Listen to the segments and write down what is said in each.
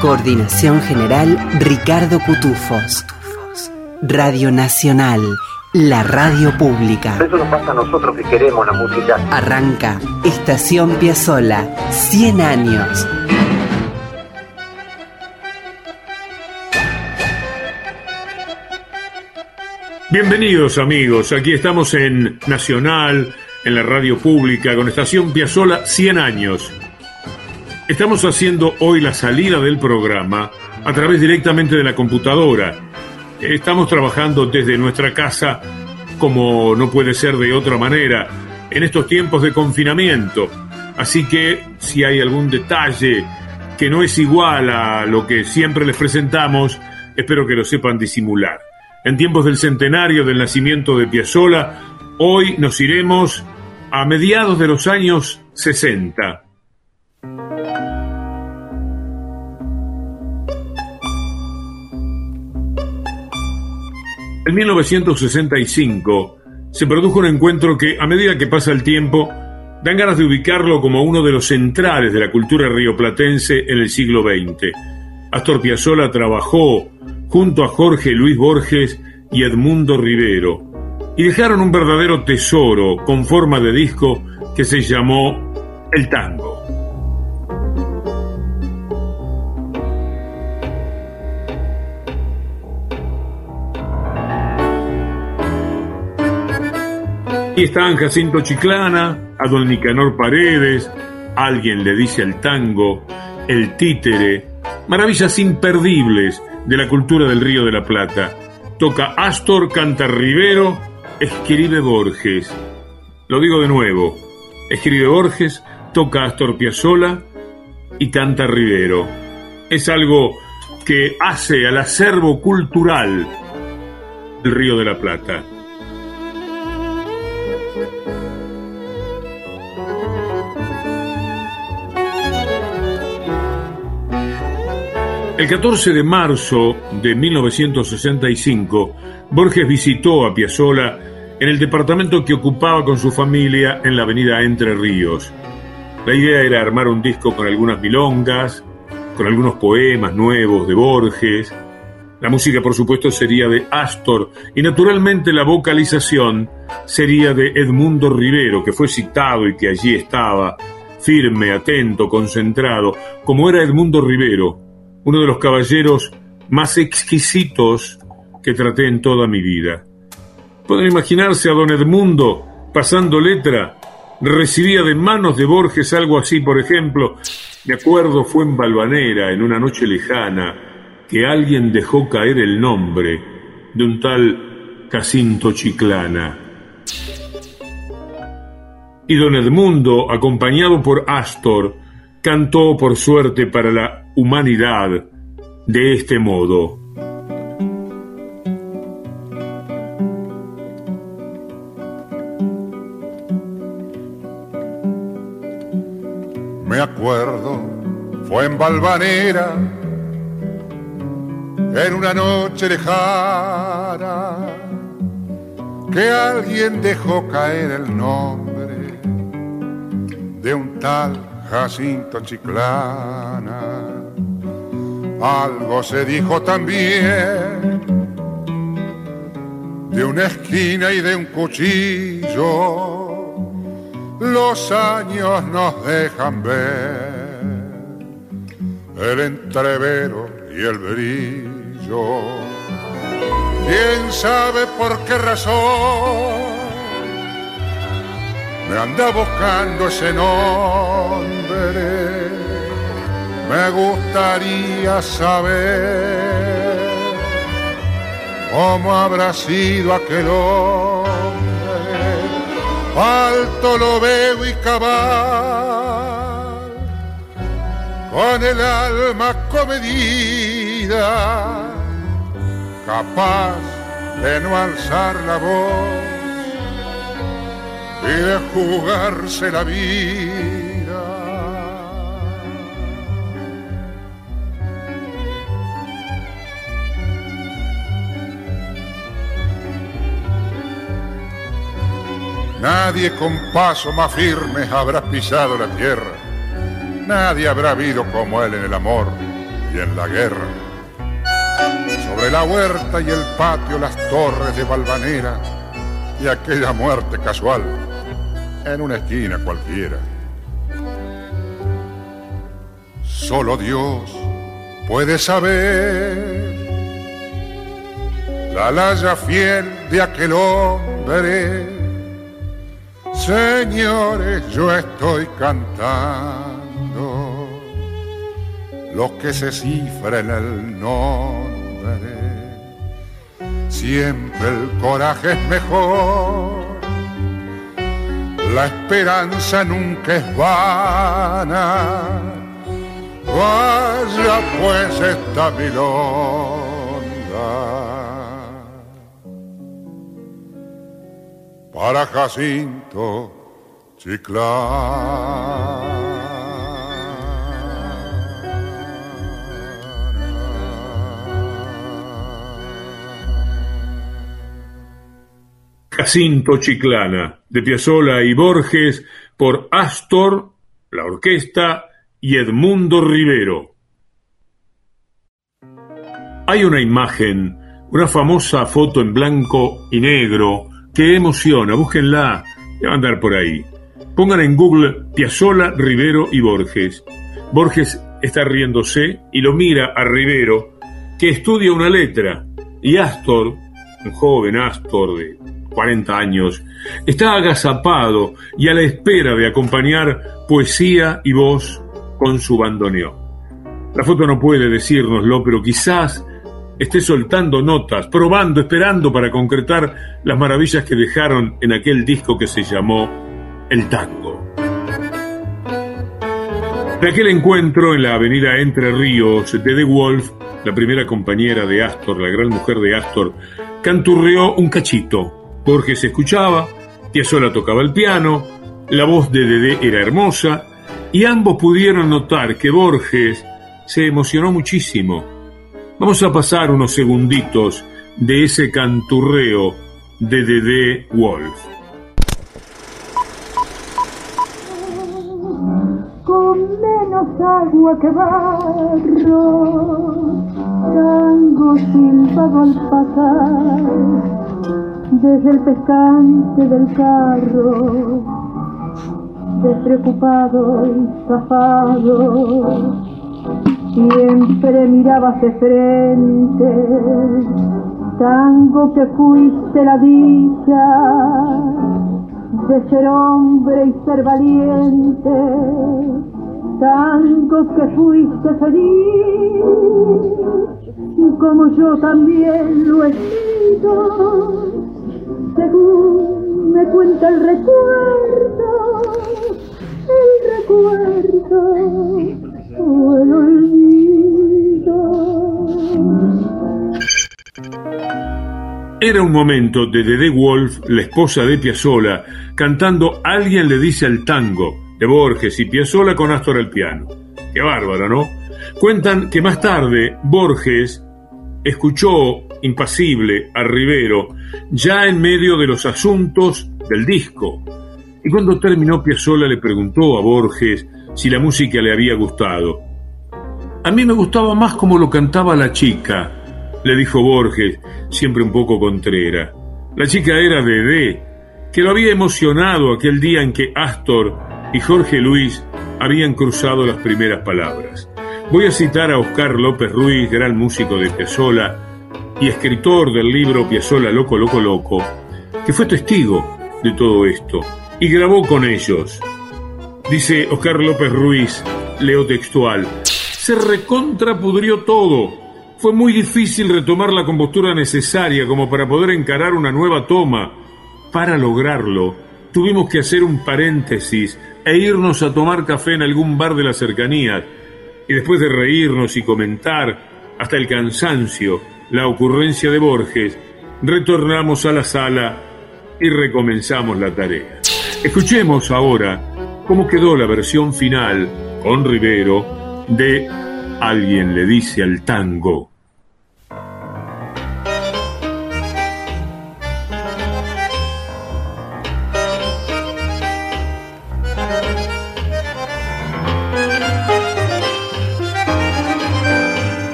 Coordinación General Ricardo Cutufos. Radio Nacional, la radio pública. Eso nos pasa a nosotros que queremos la música. Arranca Estación Piazzola, 100 años. Bienvenidos amigos, aquí estamos en Nacional, en la radio pública, con Estación Piazzola 100 años. Estamos haciendo hoy la salida del programa a través directamente de la computadora. Estamos trabajando desde nuestra casa como no puede ser de otra manera en estos tiempos de confinamiento. Así que si hay algún detalle que no es igual a lo que siempre les presentamos, espero que lo sepan disimular. En tiempos del centenario del nacimiento de Piazzolla, hoy nos iremos a mediados de los años 60 En 1965 se produjo un encuentro que, a medida que pasa el tiempo, dan ganas de ubicarlo como uno de los centrales de la cultura rioplatense en el siglo XX. Astor Piazzolla trabajó junto a Jorge Luis Borges y Edmundo Rivero, y dejaron un verdadero tesoro con forma de disco que se llamó El Tango. Y están Jacinto Chiclana, a don Nicanor Paredes, alguien le dice el tango, el títere, maravillas imperdibles de la cultura del Río de la Plata. Toca Astor, canta Rivero, escribe Borges. Lo digo de nuevo, escribe Borges, toca Astor Piazzolla y canta Rivero. Es algo que hace al acervo cultural del Río de la Plata. El 14 de marzo de 1965, Borges visitó a Piazzolla en el departamento que ocupaba con su familia en la avenida Entre Ríos. La idea era armar un disco con algunas milongas, con algunos poemas nuevos de Borges. La música, por supuesto, sería de Astor y naturalmente la vocalización sería de Edmundo Rivero, que fue citado y que allí estaba, firme, atento, concentrado, como era Edmundo Rivero, uno de los caballeros más exquisitos que traté en toda mi vida. Pueden imaginarse a don Edmundo pasando letra. Recibía de manos de Borges algo así, por ejemplo, me acuerdo fue en Balvanera, en una noche lejana, que alguien dejó caer el nombre de un tal Jacinto Chiclana. Y don Edmundo, acompañado por Astor, cantó por suerte para la humanidad de este modo. Me acuerdo, fue en Valvanera, en una noche lejana, que alguien dejó caer el nombre de un tal Jacinto Chiclana. Algo se dijo también de una esquina y de un cuchillo. Los años nos dejan ver el entrevero y el brillo. ¿Quién sabe por qué razón me anda buscando ese nombre? Me gustaría saber cómo habrá sido aquel hombre. Alto lo veo y cabal, con el alma comedida, capaz de no alzar la voz de jugarse la vida. Nadie con paso más firme habrá pisado la tierra. Nadie habrá habido como él en el amor y en la guerra. Sobre la huerta y el patio las torres de Valvanera y aquella muerte casual en una esquina cualquiera. Solo Dios puede saber la laya fiel de aquel hombre. Señores, yo estoy cantando lo que se cifra en el nombre. Siempre el coraje es mejor la esperanza nunca es vana. Vaya pues esta milonga para Jacinto Chiclán. Jacinto Chiclana, de Piazzolla y Borges, por Astor, la orquesta y Edmundo Rivero. Hay una imagen, una famosa foto en blanco y negro que emociona, búsquenla, va a andar por ahí. Pongan en Google Piazzolla, Rivero y Borges. Borges está riéndose y lo mira a Rivero, que estudia una letra, y Astor, un joven Astor de 40 años, está agazapado y a la espera de acompañar poesía y voz con su bandoneón. La foto no puede decírnoslo, pero quizás esté soltando notas, probando, esperando para concretar las maravillas que dejaron en aquel disco que se llamó El Tango. De aquel encuentro en la avenida Entre Ríos, de The Wolf, la primera compañera de Astor, la gran mujer de Astor, canturreó un cachito Borges escuchaba, Piazzolla tocaba el piano, la voz de Dedé era hermosa, y ambos pudieron notar que Borges se emocionó muchísimo. Vamos a pasar unos segunditos de ese canturreo de Dedé Wolf. Con menos agua que barro, tango silbado al pasar desde el pescante del carro, despreocupado y zafado, siempre mirabas de frente, tango que fuiste la dicha de ser hombre y ser valiente, tango que fuiste feliz, como yo también lo he sido según me cuenta el recuerdo, el recuerdo o el olvido. Era un momento de Dede Wolf, la esposa de Piazzolla, cantando Alguien le dice al tango, de Borges y Piazzolla con Astor al piano. Qué bárbaro, ¿no? Cuentan que más tarde Borges escuchó impasible a Rivero ya en medio de los asuntos del disco. Y cuando terminó Piazzolla le preguntó a Borges si la música le había gustado. A mí me gustaba más como lo cantaba la chica, le dijo Borges, siempre un poco contrera. La chica era Dedé, que lo había emocionado aquel día en que Astor y Jorge Luis habían cruzado las primeras palabras. Voy a citar a Oscar López Ruiz, gran músico de Piazzolla y escritor del libro Piazzolla Loco Loco Loco, que fue testigo de todo esto y grabó con ellos. Dice Oscar López Ruiz, leo textual, se recontrapudrió todo. Fue muy difícil retomar la compostura necesaria como para poder encarar una nueva toma. Para lograrlo, tuvimos que hacer un paréntesis e irnos a tomar café en algún bar de la cercanía y después de reírnos y comentar hasta el cansancio la ocurrencia de Borges, retornamos a la sala y recomenzamos la tarea. Escuchemos ahora cómo quedó la versión final con Rivero de Alguien le dice al tango.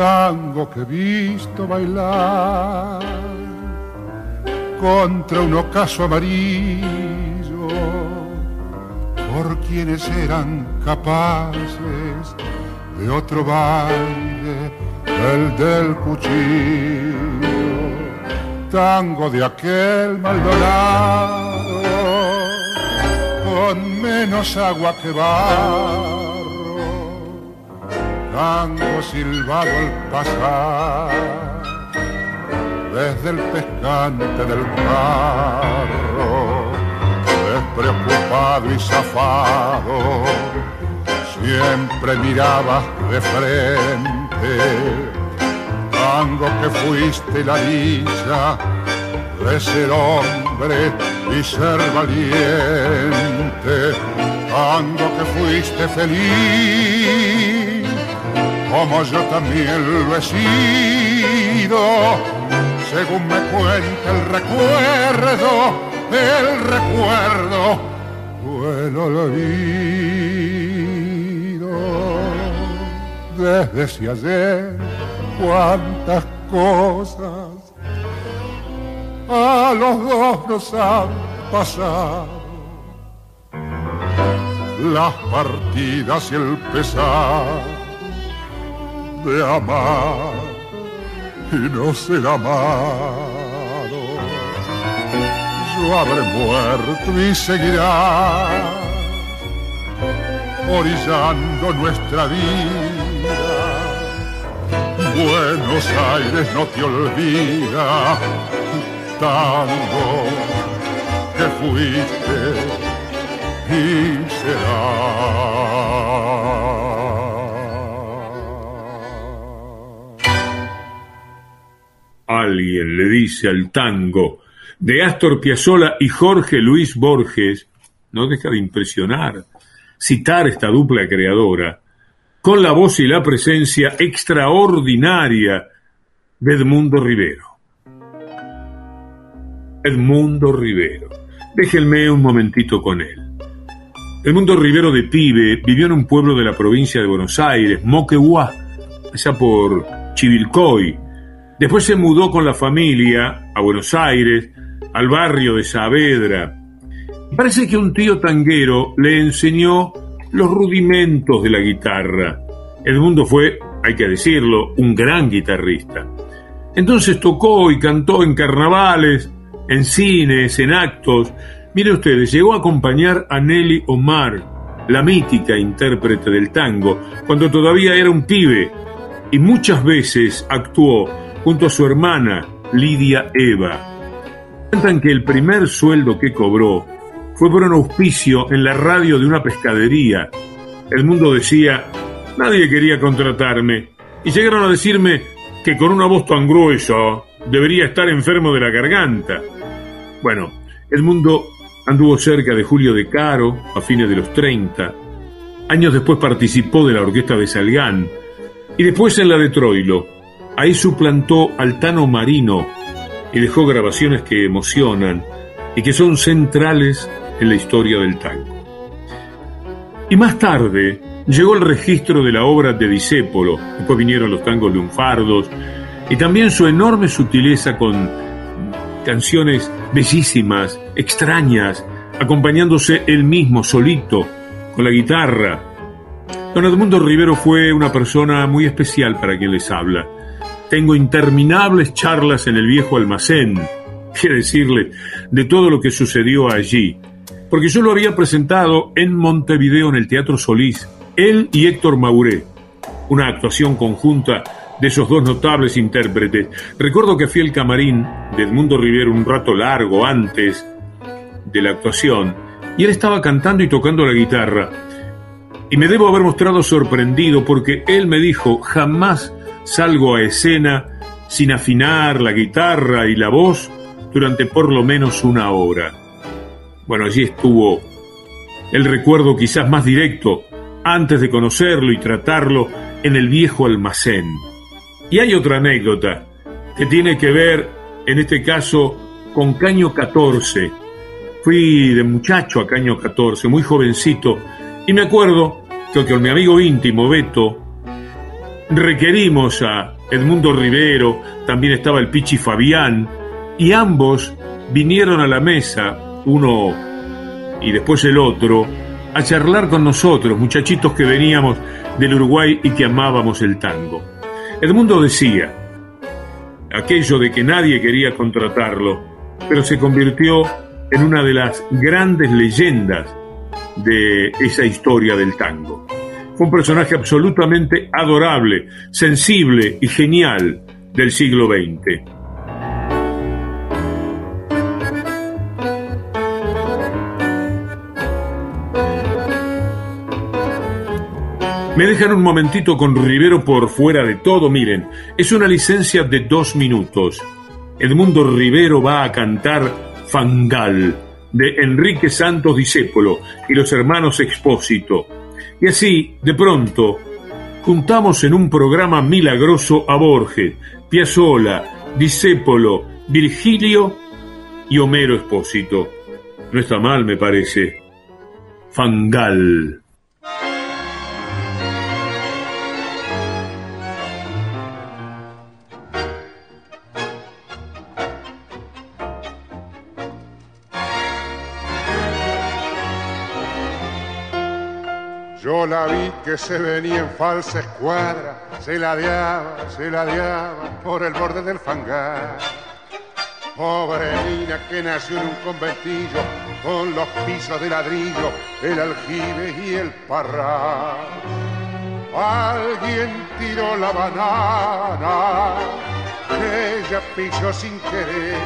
Tango que he visto bailar contra un ocaso amarillo por quienes eran capaces de otro baile, el del cuchillo, tango de aquel Maldonado con menos agua que va tango silbado al pasar desde el pescante del carro, despreocupado y zafado, siempre mirabas de frente, tango que fuiste la dicha de ser hombre y ser valiente, tango que fuiste feliz como yo también lo he sido, según me cuenta el recuerdo, el recuerdo el olvido. Desde ayer, cuántas cosas a los dos nos han pasado. Las partidas y el pesar de amar y no ser amado. Yo habré muerto y seguirá orillando nuestra vida. Buenos Aires no te olvida, tango que fuiste y será. Alguien le dice al tango de Astor Piazzolla y Jorge Luis Borges, no deja de impresionar citar esta dupla creadora, con la voz y la presencia extraordinaria de Edmundo Rivero. Edmundo Rivero. Déjenme un momentito con él. Edmundo Rivero de pibe vivió en un pueblo de la provincia de Buenos Aires, Moquegua, allá por Chivilcoy, Después se mudó con la familia a Buenos Aires, al barrio de Saavedra. Parece que un tío tanguero le enseñó los rudimentos de la guitarra. Edmundo fue, hay que decirlo, un gran guitarrista. Entonces tocó y cantó en carnavales, en cines, en actos. Mire ustedes, llegó a acompañar a Nelly Omar, la mítica intérprete del tango, cuando todavía era un pibe, y muchas veces actuó junto a su hermana Lidia Eva. Cuentan que el primer sueldo que cobró fue por un auspicio en la radio de una pescadería. El mundo decía, nadie quería contratarme, y llegaron a decirme que con una voz tan gruesa debería estar enfermo de la garganta. Bueno, el mundo anduvo cerca de Julio de Caro a fines de los 30. Años después participó de la orquesta de Salgán y después en la de Troilo Ahí suplantó al Tano Marino y dejó grabaciones que emocionan y que son centrales en la historia del tango. Y más tarde llegó el registro de la obra de Disépolo, después vinieron los tangos lunfardos y también su enorme sutileza con canciones bellísimas, extrañas, acompañándose él mismo solito con la guitarra. Don Edmundo Rivero fue una persona muy especial para quien les habla tengo interminables charlas en el viejo almacén, quiere decirle, de todo lo que sucedió allí. Porque yo lo había presentado en Montevideo en el Teatro Solís, él y Héctor Mauré. Una actuación conjunta de esos dos notables intérpretes. Recuerdo que fui al camarín de Edmundo Rivero un rato largo antes de la actuación y él estaba cantando y tocando la guitarra. Y me debo haber mostrado sorprendido porque él me dijo, jamás salgo a escena sin afinar la guitarra y la voz durante por lo menos una hora. Bueno, allí estuvo el recuerdo quizás más directo antes de conocerlo y tratarlo en el viejo almacén. Y hay otra anécdota que tiene que ver, en este caso, con Caño 14. Fui de muchacho a Caño 14, muy jovencito, y me acuerdo que con mi amigo íntimo, Beto, requerimos a Edmundo Rivero, también estaba el Pichi Fabián, y ambos vinieron a la mesa, uno y después el otro, a charlar con nosotros, muchachitos que veníamos del Uruguay y que amábamos el tango. Edmundo decía aquello de que nadie quería contratarlo, pero se convirtió en una de las grandes leyendas de esa historia del tango. Un personaje absolutamente adorable, sensible y genial del siglo XX. Me dejan un momentito con Rivero por fuera de todo, miren, es una licencia de dos minutos. Edmundo Rivero va a cantar Fangal, de Enrique Santos Discépolo y los hermanos Expósito. Y así, de pronto, juntamos en un programa milagroso a Borges, Piazzola, Discépolo, Virgilio y Homero Expósito. No está mal, me parece. Fangal. La vi que se venía en falsa escuadra, se ladeaba, se ladeaba por el borde del fangar. Pobre niña que nació en un conventillo con los pisos de ladrillo, el aljibe y el parral. Alguien tiró la banana ella pisó sin querer.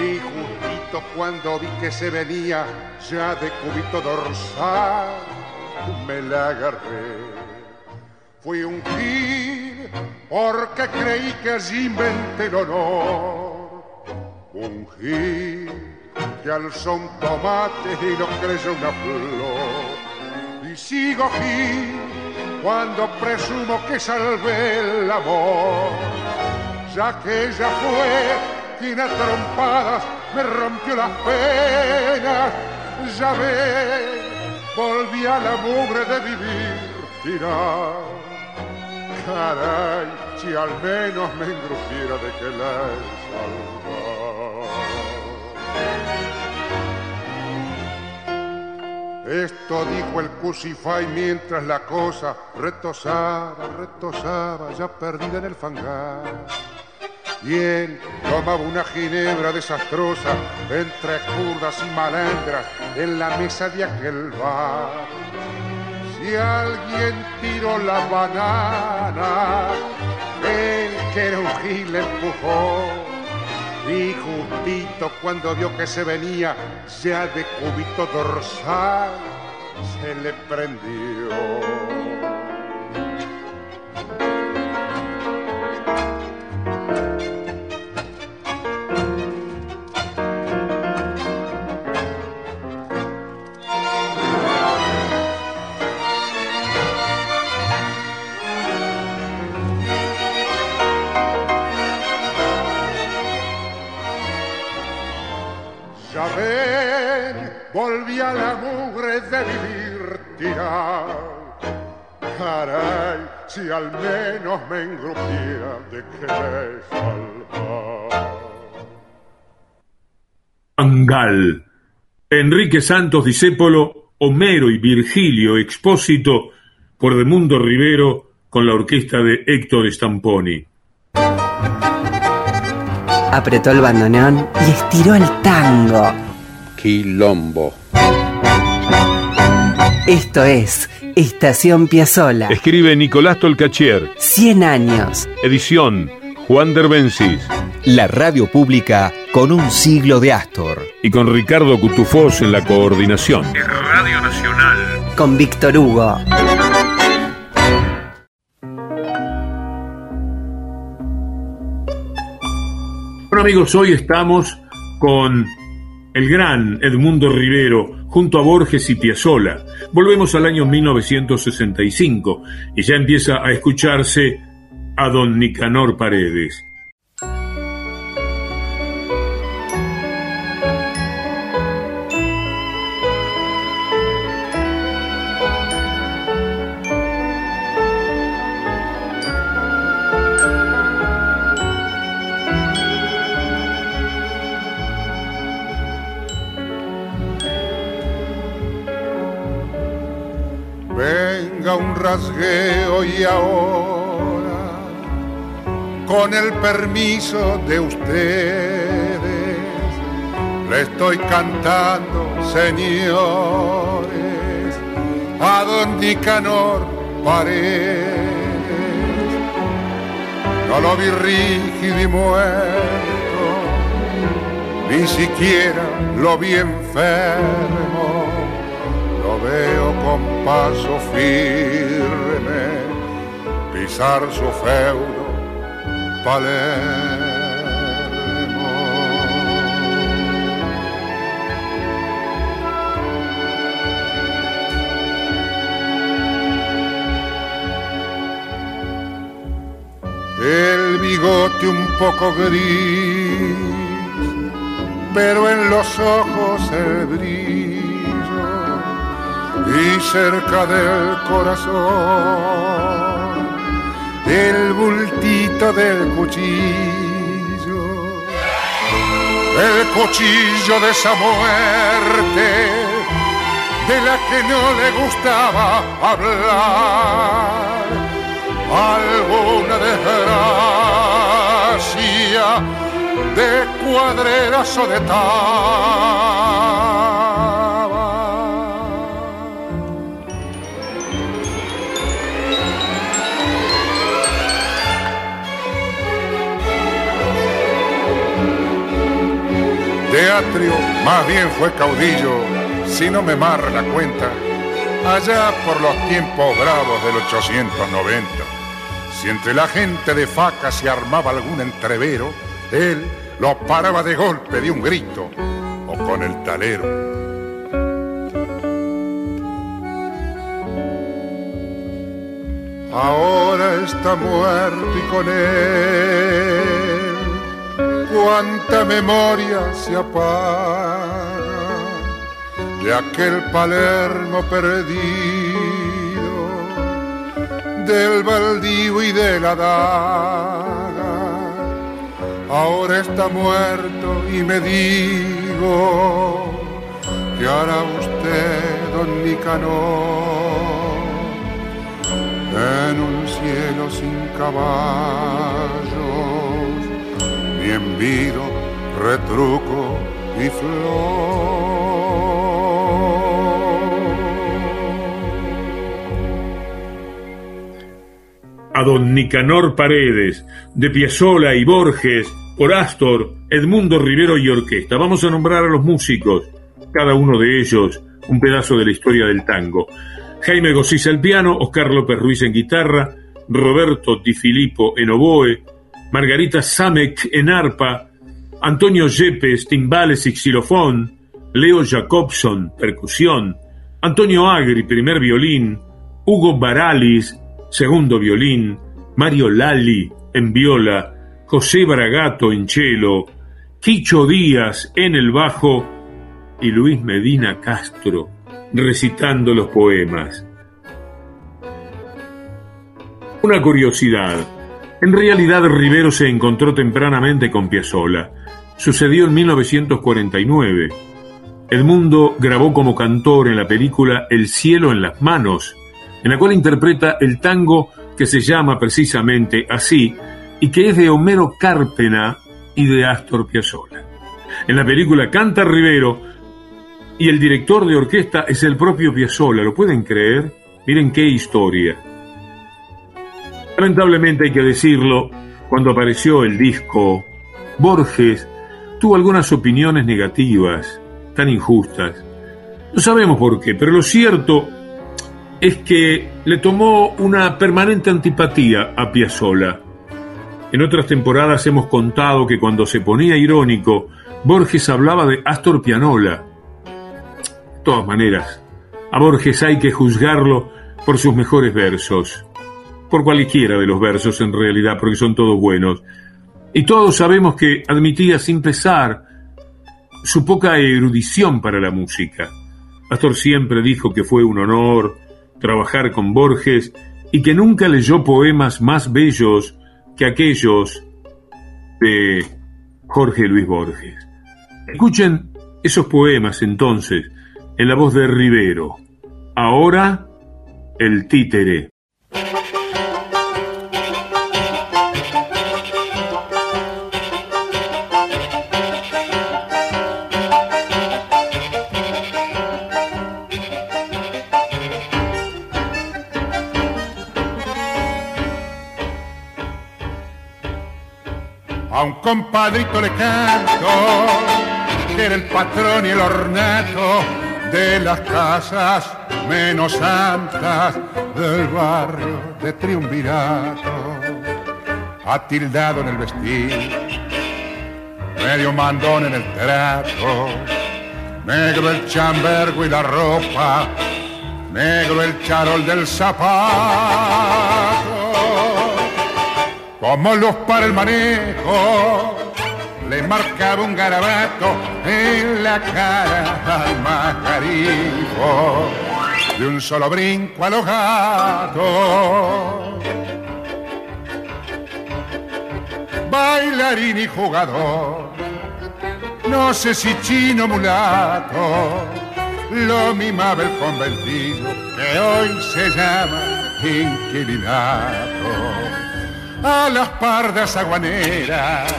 Y justito cuando vi que se venía ya de cubito dorsal, me la agarré. Fui un gil porque creí que allí inventé el honor. Un gil que alzó un tomate y lo creyó una flor. Y sigo gil cuando presumo que salvé el amor. Ya que ella fue quien a trompadas me rompió las penas. Ya ves volví a la mugre de vivir tirar. Caray, si al menos me engrupiera de que la he Esto dijo el Cusify mientras la cosa retosaba, retosaba, ya perdida en el fangar y tomaba una ginebra desastrosa entre curdas y malandras en la mesa de aquel bar. Si alguien tiró la banana, él que era un gil empujó. Y justito cuando vio que se venía ya de cubito dorsal, se le prendió. Volví a la mugre de vivir tirado. Caray, si al menos me engrupiera de que salvar. Angal. Enrique Santos Discépolo, Homero y Virgilio Expósito por Mundo Rivero con la orquesta de Héctor Stamponi. Apretó el bandoneón y estiró el tango Quilombo. Esto es Estación Piazzola. Escribe Nicolás Tolcachier. 100 años. Edición Juan Derbencis. La radio pública con un siglo de Astor. Y con Ricardo Cutufós en la coordinación. Radio Nacional. Con Víctor Hugo. Bueno amigos, hoy estamos con el gran Edmundo Rivero junto a Borges y Piazzolla. Volvemos al año 1965 y ya empieza a escucharse a don Nicanor Paredes. Con el permiso de ustedes, le estoy cantando, señores, a don Nicanor Paredes. No lo vi rígido y muerto, ni siquiera lo vi enfermo lo veo con paso firme pisar su feudo Palermo. El bigote un poco gris, pero en los ojos el brillo y cerca del corazón el del cuchillo, el cuchillo de esa muerte de la que no le gustaba hablar, alguna desgracia de cuadreras o de tal Más bien fue caudillo, si no me marra la cuenta, allá por los tiempos bravos del 890. Si entre la gente de faca se armaba algún entrevero, él lo paraba de golpe de un grito o con el talero. Ahora está muerto y con él cuánta memoria se apaga de aquel Palermo perdido, del baldío y de la daga. Ahora está muerto y me digo que hará usted, don Nicanor, en un cielo sin caballo envido, retruco y flor. A don Nicanor Paredes, de Piazzola y Borges, por Astor, Edmundo Rivero y Orquesta. Vamos a nombrar a los músicos, cada uno de ellos un pedazo de la historia del tango. Jaime Gosís al piano, Oscar López Ruiz en guitarra, Roberto Di Filippo en oboe, Margarita Samek en arpa, Antonio Yepes, timbales y xilofón, Leo Jacobson, percusión, Antonio Agri, primer violín, Hugo Baralis, segundo violín, Mario Lali en viola, José Bragato en cello, Quicho Díaz en el bajo y Luis Medina Castro recitando los poemas. Una curiosidad. En realidad Rivero se encontró tempranamente con Piazzolla. Sucedió en 1949. Edmundo grabó como cantor en la película El cielo en las manos, en la cual interpreta el tango que se llama precisamente así y que es de Homero Cárpena y de Astor Piazzolla. En la película canta Rivero y el director de orquesta es el propio Piazzolla, ¿lo pueden creer? Miren qué historia. Lamentablemente hay que decirlo, cuando apareció el disco, Borges tuvo algunas opiniones negativas, tan injustas. No sabemos por qué, pero lo cierto es que le tomó una permanente antipatía a Piazzolla. En otras temporadas hemos contado que cuando se ponía irónico, Borges hablaba de Astor Pianola. De todas maneras, a Borges hay que juzgarlo por sus mejores versos, por cualquiera de los versos en realidad, porque son todos buenos. Y todos sabemos que admitía sin pesar su poca erudición para la música. Astor siempre dijo que fue un honor trabajar con Borges y que nunca leyó poemas más bellos que aquellos de Jorge Luis Borges. Escuchen esos poemas entonces en la voz de Rivero. Ahora, el títere. A un compadrito le canto, que era el patrón y el ornato de las casas menos santas del barrio de Triunvirato. Atildado en el vestir, medio mandón en el trato, negro el chambergo y la ropa, negro el charol del zapato como luz para el manejo, le marcaba un garabato en la cara al majarijo, de un solo brinco a los. Bailarín y jugador, no sé si chino mulato, lo mimaba el conventillo que hoy se llama inquilinato a las pardas aguaneras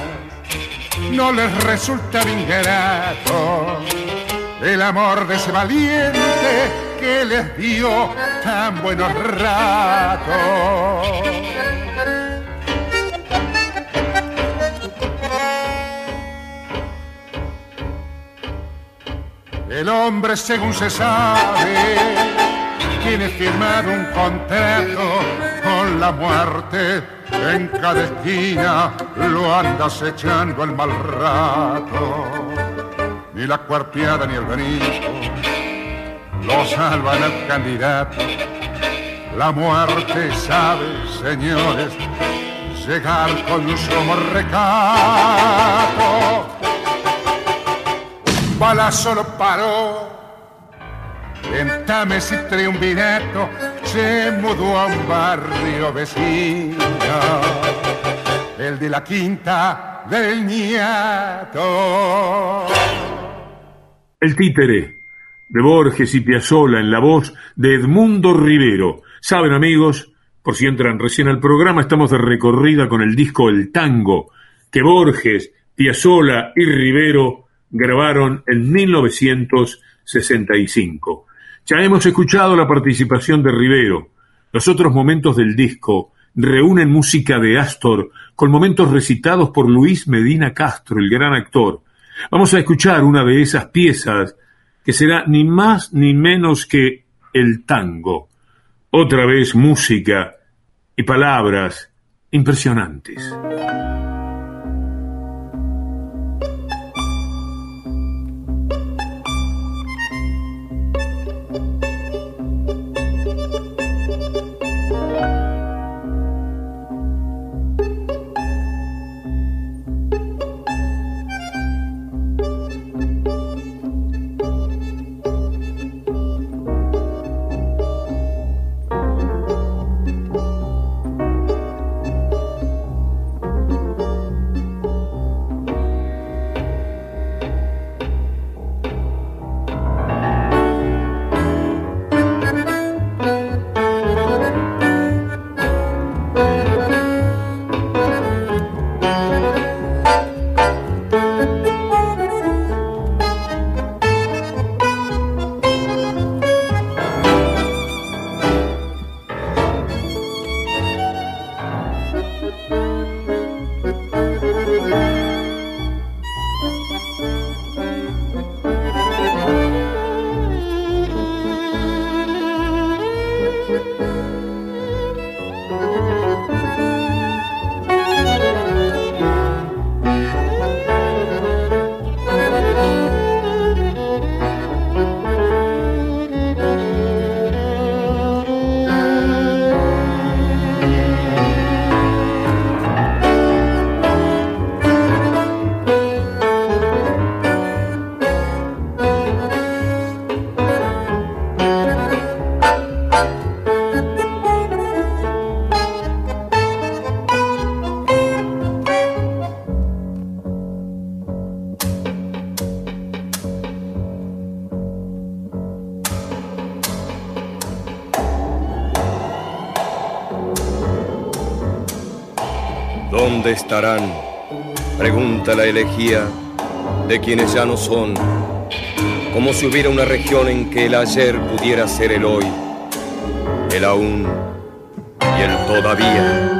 no les resulta ingrato el amor de ese valiente que les dio tan buenos ratos. El hombre, según se sabe, tiene firmado un contrato con la muerte en cada esquina lo andas echando el mal rato. Ni la cuarteada ni el benito lo salvan al candidato. La muerte sabe, señores, llegar con su recato. Un balazo lo paró en Tames y Triunvirato a un barrio vecino, el de la Quinta del Niato. El títere de Borges y Piazzolla en la voz de Edmundo Rivero. Saben amigos, por si entran recién al programa, estamos de recorrida con el disco El Tango, que Borges, Piazzolla y Rivero grabaron en 1965. Ya hemos escuchado la participación de Rivero. Los otros momentos del disco reúnen música de Astor con momentos recitados por Luis Medina Castro, el gran actor. Vamos a escuchar una de esas piezas que será ni más ni menos que el tango. Otra vez música y palabras impresionantes. Estarán? Pregunta la elegía de quienes ya no son, como si hubiera una región en que el ayer pudiera ser el hoy, el aún y el todavía.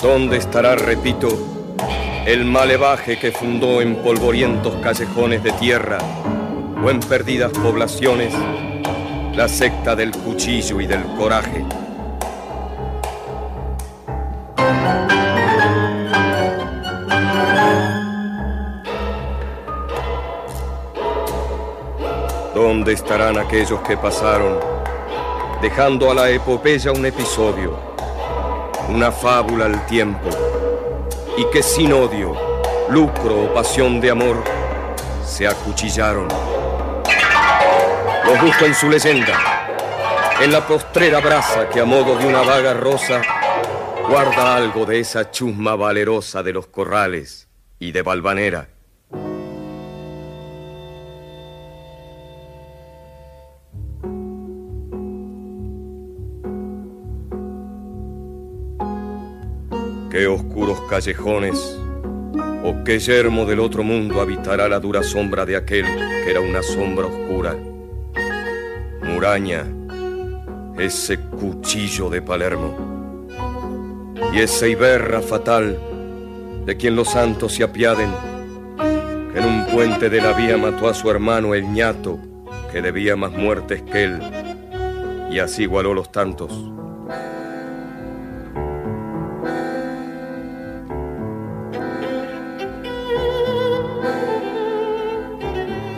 ¿Dónde estará, repito, el malevaje que fundó en polvorientos callejones de tierra o en perdidas poblaciones la secta del cuchillo y del coraje. ¿Dónde estarán aquellos que pasaron, dejando a la epopeya un episodio, una fábula al tiempo, y que sin odio, lucro o pasión de amor, se acuchillaron? Los busco en su leyenda, en la postrera brasa que a modo de una vaga rosa guarda algo de esa chusma valerosa de los corrales y de Valvanera. Qué oscuros callejones o qué yermo del otro mundo habitará la dura sombra de aquel que era una sombra oscura ese cuchillo de Palermo y esa Iberra fatal de quien los santos se apiaden, que en un puente de la vía mató a su hermano el ñato, que debía más muertes que él, y así igualó los tantos.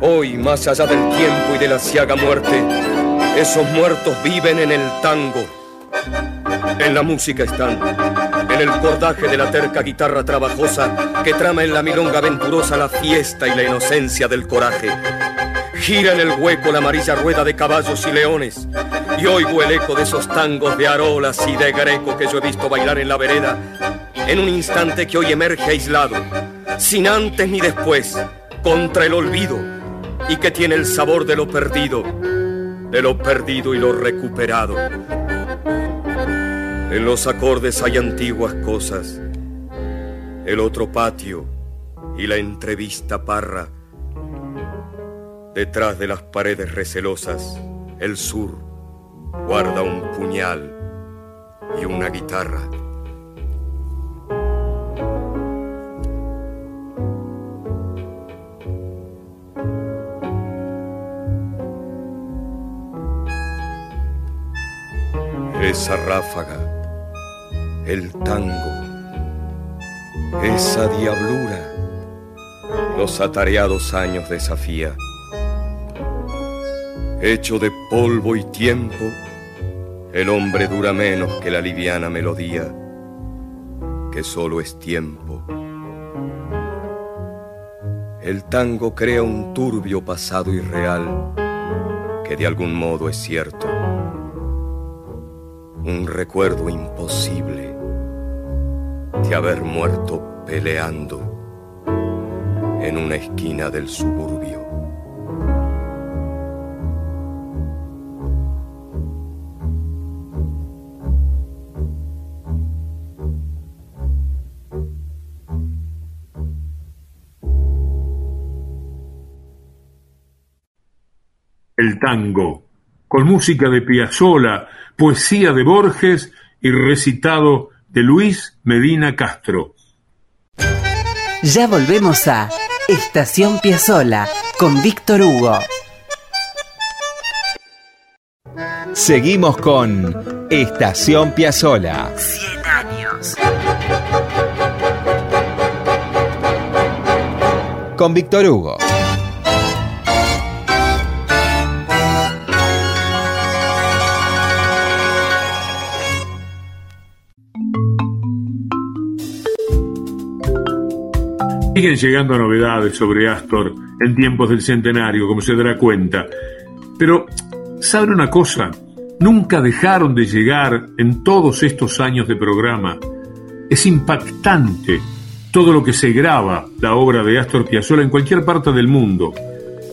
Hoy, más allá del tiempo y de la ciaga muerte, esos muertos viven en el tango. En la música están, en el cordaje de la terca guitarra trabajosa que trama en la milonga aventurosa la fiesta y la inocencia del coraje. Gira en el hueco la amarilla rueda de caballos y leones y oigo el eco de esos tangos de arolas y de greco que yo he visto bailar en la vereda en un instante que hoy emerge aislado, sin antes ni después, contra el olvido y que tiene el sabor de lo perdido, de lo perdido y lo recuperado. En los acordes hay antiguas cosas, el otro patio y la entrevista parra. Detrás de las paredes recelosas, el sur guarda un puñal y una guitarra. Esa ráfaga, el tango, esa diablura, los atareados años desafía. Hecho de polvo y tiempo, el hombre dura menos que la liviana melodía, que solo es tiempo. El tango crea un turbio pasado irreal que de algún modo es cierto un recuerdo imposible de haber muerto peleando en una esquina del suburbio. El tango, con música de Piazzolla, poesía de Borges y recitado de Luis Medina Castro. Ya volvemos a Estación Piazzola con Víctor Hugo. Seguimos con Estación Piazzola. 100 años. Con Víctor Hugo. Siguen llegando novedades sobre Astor en tiempos del centenario, como se dará cuenta. Pero, ¿saben una cosa? Nunca dejaron de llegar en todos estos años de programa. Es impactante todo lo que se graba la obra de Astor Piazzolla en cualquier parte del mundo.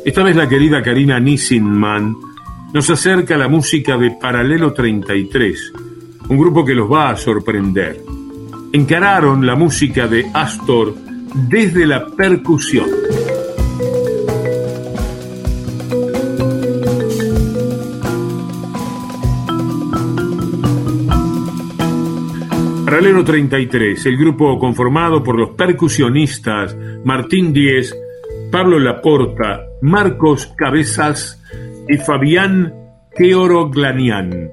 Esta vez la querida Karina Nissinman nos acerca la música de Paralelo 33, un grupo que los va a sorprender. Encararon la música de Astor desde la percusión. Paralelo 33, el grupo conformado por los percusionistas Martín Díez, Pablo Laporta, Marcos Cabezas y Fabián Georoglanian.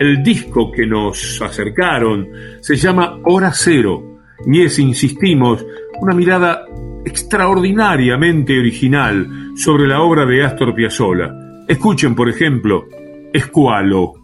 El disco que nos acercaron se llama Hora Cero y es, insistimos, una mirada extraordinariamente original sobre la obra de Astor Piazzolla. Escuchen, por ejemplo, Escualo.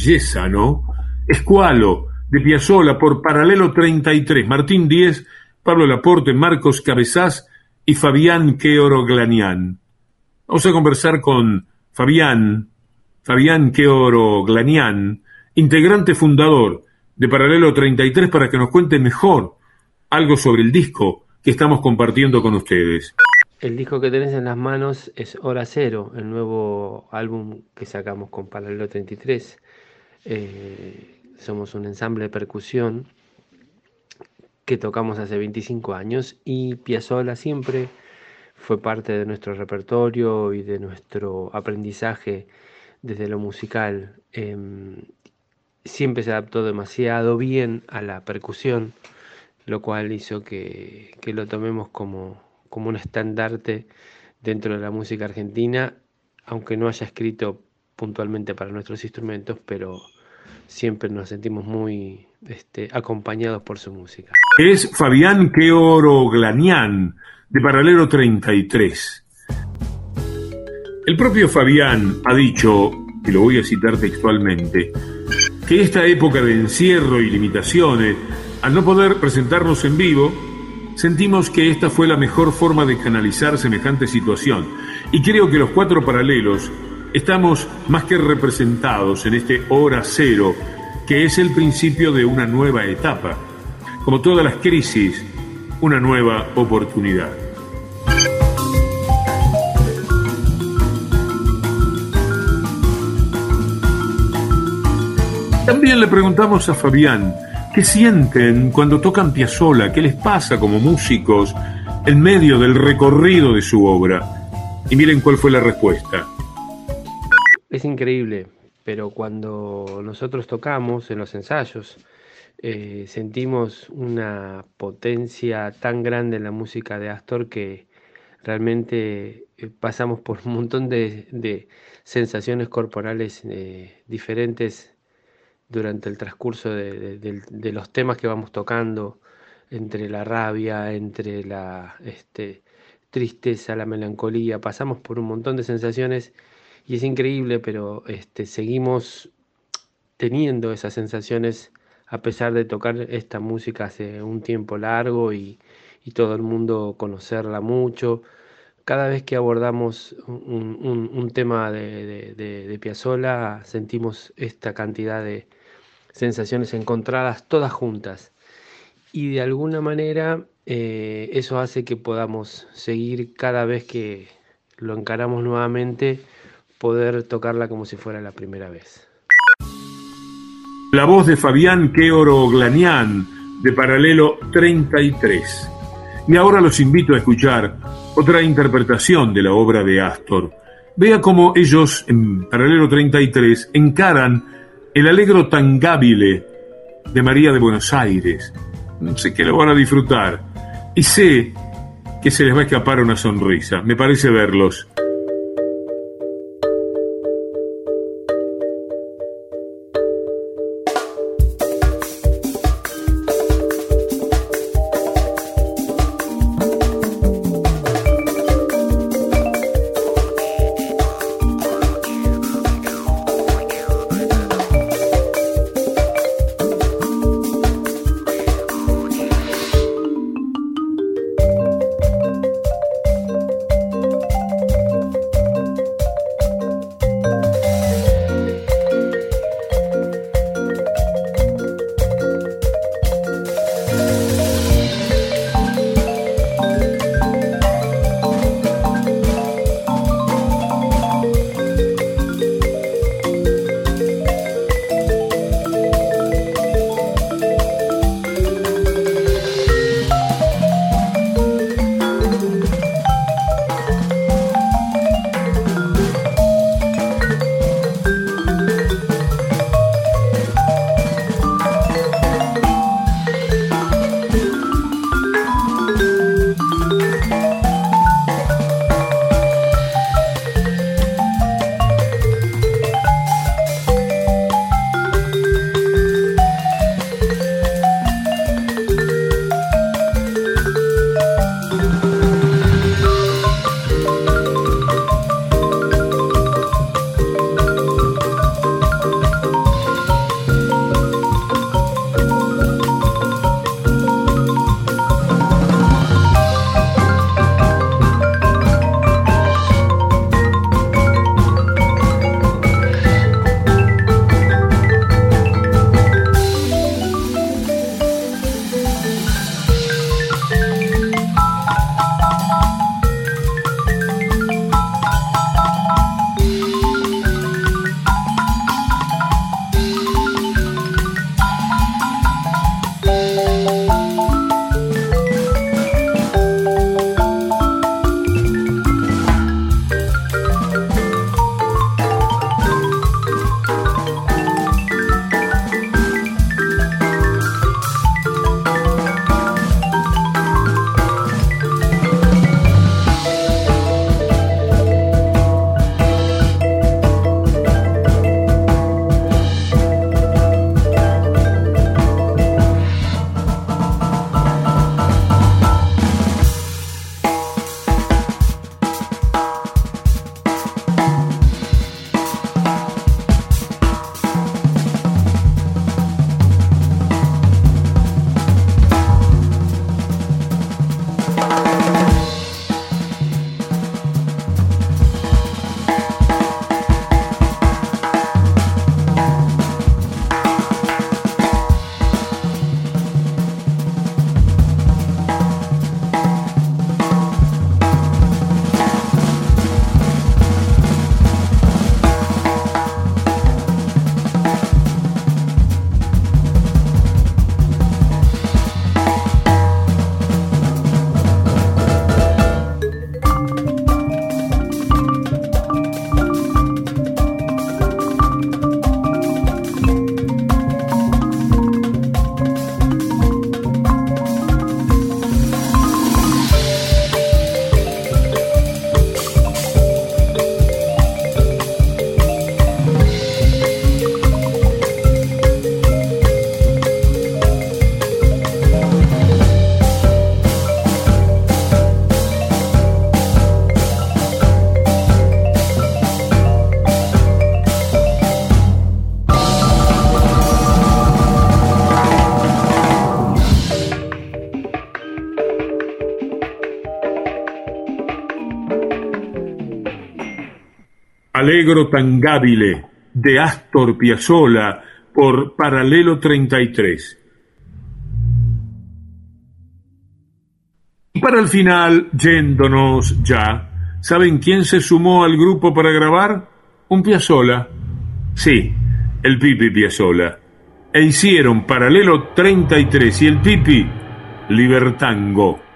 Belleza, ¿no? Escualo, de Piazzola, por Paralelo 33, Martín Díez, Pablo Laporte, Marcos Cabezás y Fabián Glanián. Vamos a conversar con Fabián, Fabián Glanián, integrante fundador de Paralelo 33, para que nos cuente mejor algo sobre el disco que estamos compartiendo con ustedes. El disco que tenés en las manos es Hora Cero, el nuevo álbum que sacamos con Paralelo 33. Eh, somos un ensamble de percusión que tocamos hace 25 años y Piazzolla siempre fue parte de nuestro repertorio y de nuestro aprendizaje desde lo musical. Em, siempre se adaptó demasiado bien a la percusión, lo cual hizo que lo tomemos como, como un estandarte dentro de la música argentina, aunque no haya escrito puntualmente para nuestros instrumentos, pero siempre nos sentimos muy este, acompañados por su música. Es Fabián Queoro Glanián, de Paralelo 33. El propio Fabián ha dicho, y lo voy a citar textualmente, que esta época de encierro y limitaciones, al no poder presentarnos en vivo, sentimos que esta fue la mejor forma de canalizar semejante situación y creo que los cuatro paralelos estamos más que representados en este hora cero, que es el principio de una nueva etapa. Como todas las crisis, una nueva oportunidad. También le preguntamos a Fabián, ¿Qué sienten cuando tocan Piazzolla? ¿Qué les pasa como músicos en medio del recorrido de su obra? Y miren cuál fue la respuesta. Es increíble, pero cuando nosotros tocamos en los ensayos, eh, sentimos una potencia tan grande en la música de Astor que realmente eh, pasamos por un montón de, sensaciones corporales eh, diferentes durante el transcurso de, los temas que vamos tocando, entre la rabia, entre la este, tristeza, la melancolía, pasamos por un montón de sensaciones y es increíble, pero este, seguimos teniendo esas sensaciones a pesar de tocar esta música hace un tiempo largo y, todo el mundo conocerla mucho. Cada vez que abordamos un, tema de, de, sentimos esta cantidad de, sensaciones encontradas todas juntas. Y de alguna manera eh, eso hace que podamos seguir cada vez que lo encaramos nuevamente, poder tocarla como si fuera la primera vez. La voz de Fabián Queoro Glanián, de Paralelo 33. Y ahora los invito a escuchar otra interpretación de la obra de Astor. Vea cómo ellos, en Paralelo 33, encaran el alegro tangabile de María de Buenos Aires. Sé que lo van a disfrutar y sé que se les va a escapar una sonrisa. Me parece verlos. Allegro Tangabile de Astor Piazzolla por Paralelo 33. Y para el final, yéndonos ya, ¿saben quién se sumó al grupo para grabar? Un Piazzolla. Sí, el Pipi Piazzolla. E hicieron Paralelo 33 y el Pipi Libertango.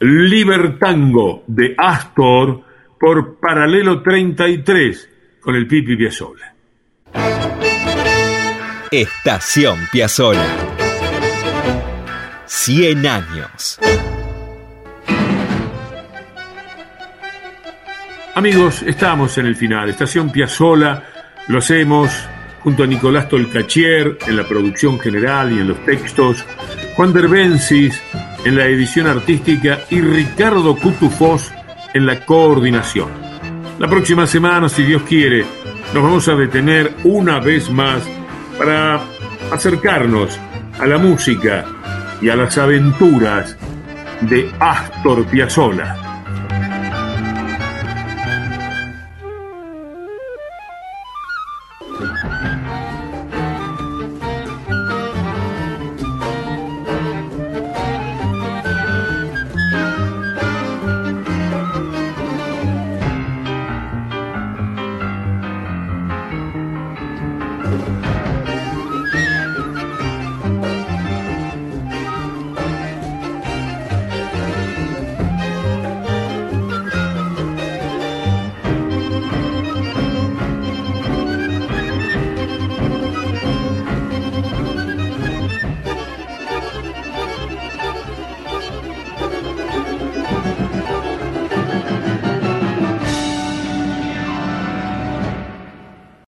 Libertango de Astor por Paralelo 33 con el Pipi Piazzolla. Estación Piazzolla. 100 años. Amigos, estamos en el final. Estación Piazzolla, lo hacemos junto a Nicolás Tolcachier en la producción general y en los textos, Juan Derbensis en la edición artística y Ricardo Cutufós en la coordinación. La próxima semana, si Dios quiere, nos vamos a detener una vez más para acercarnos a la música y a las aventuras de Astor Piazzolla.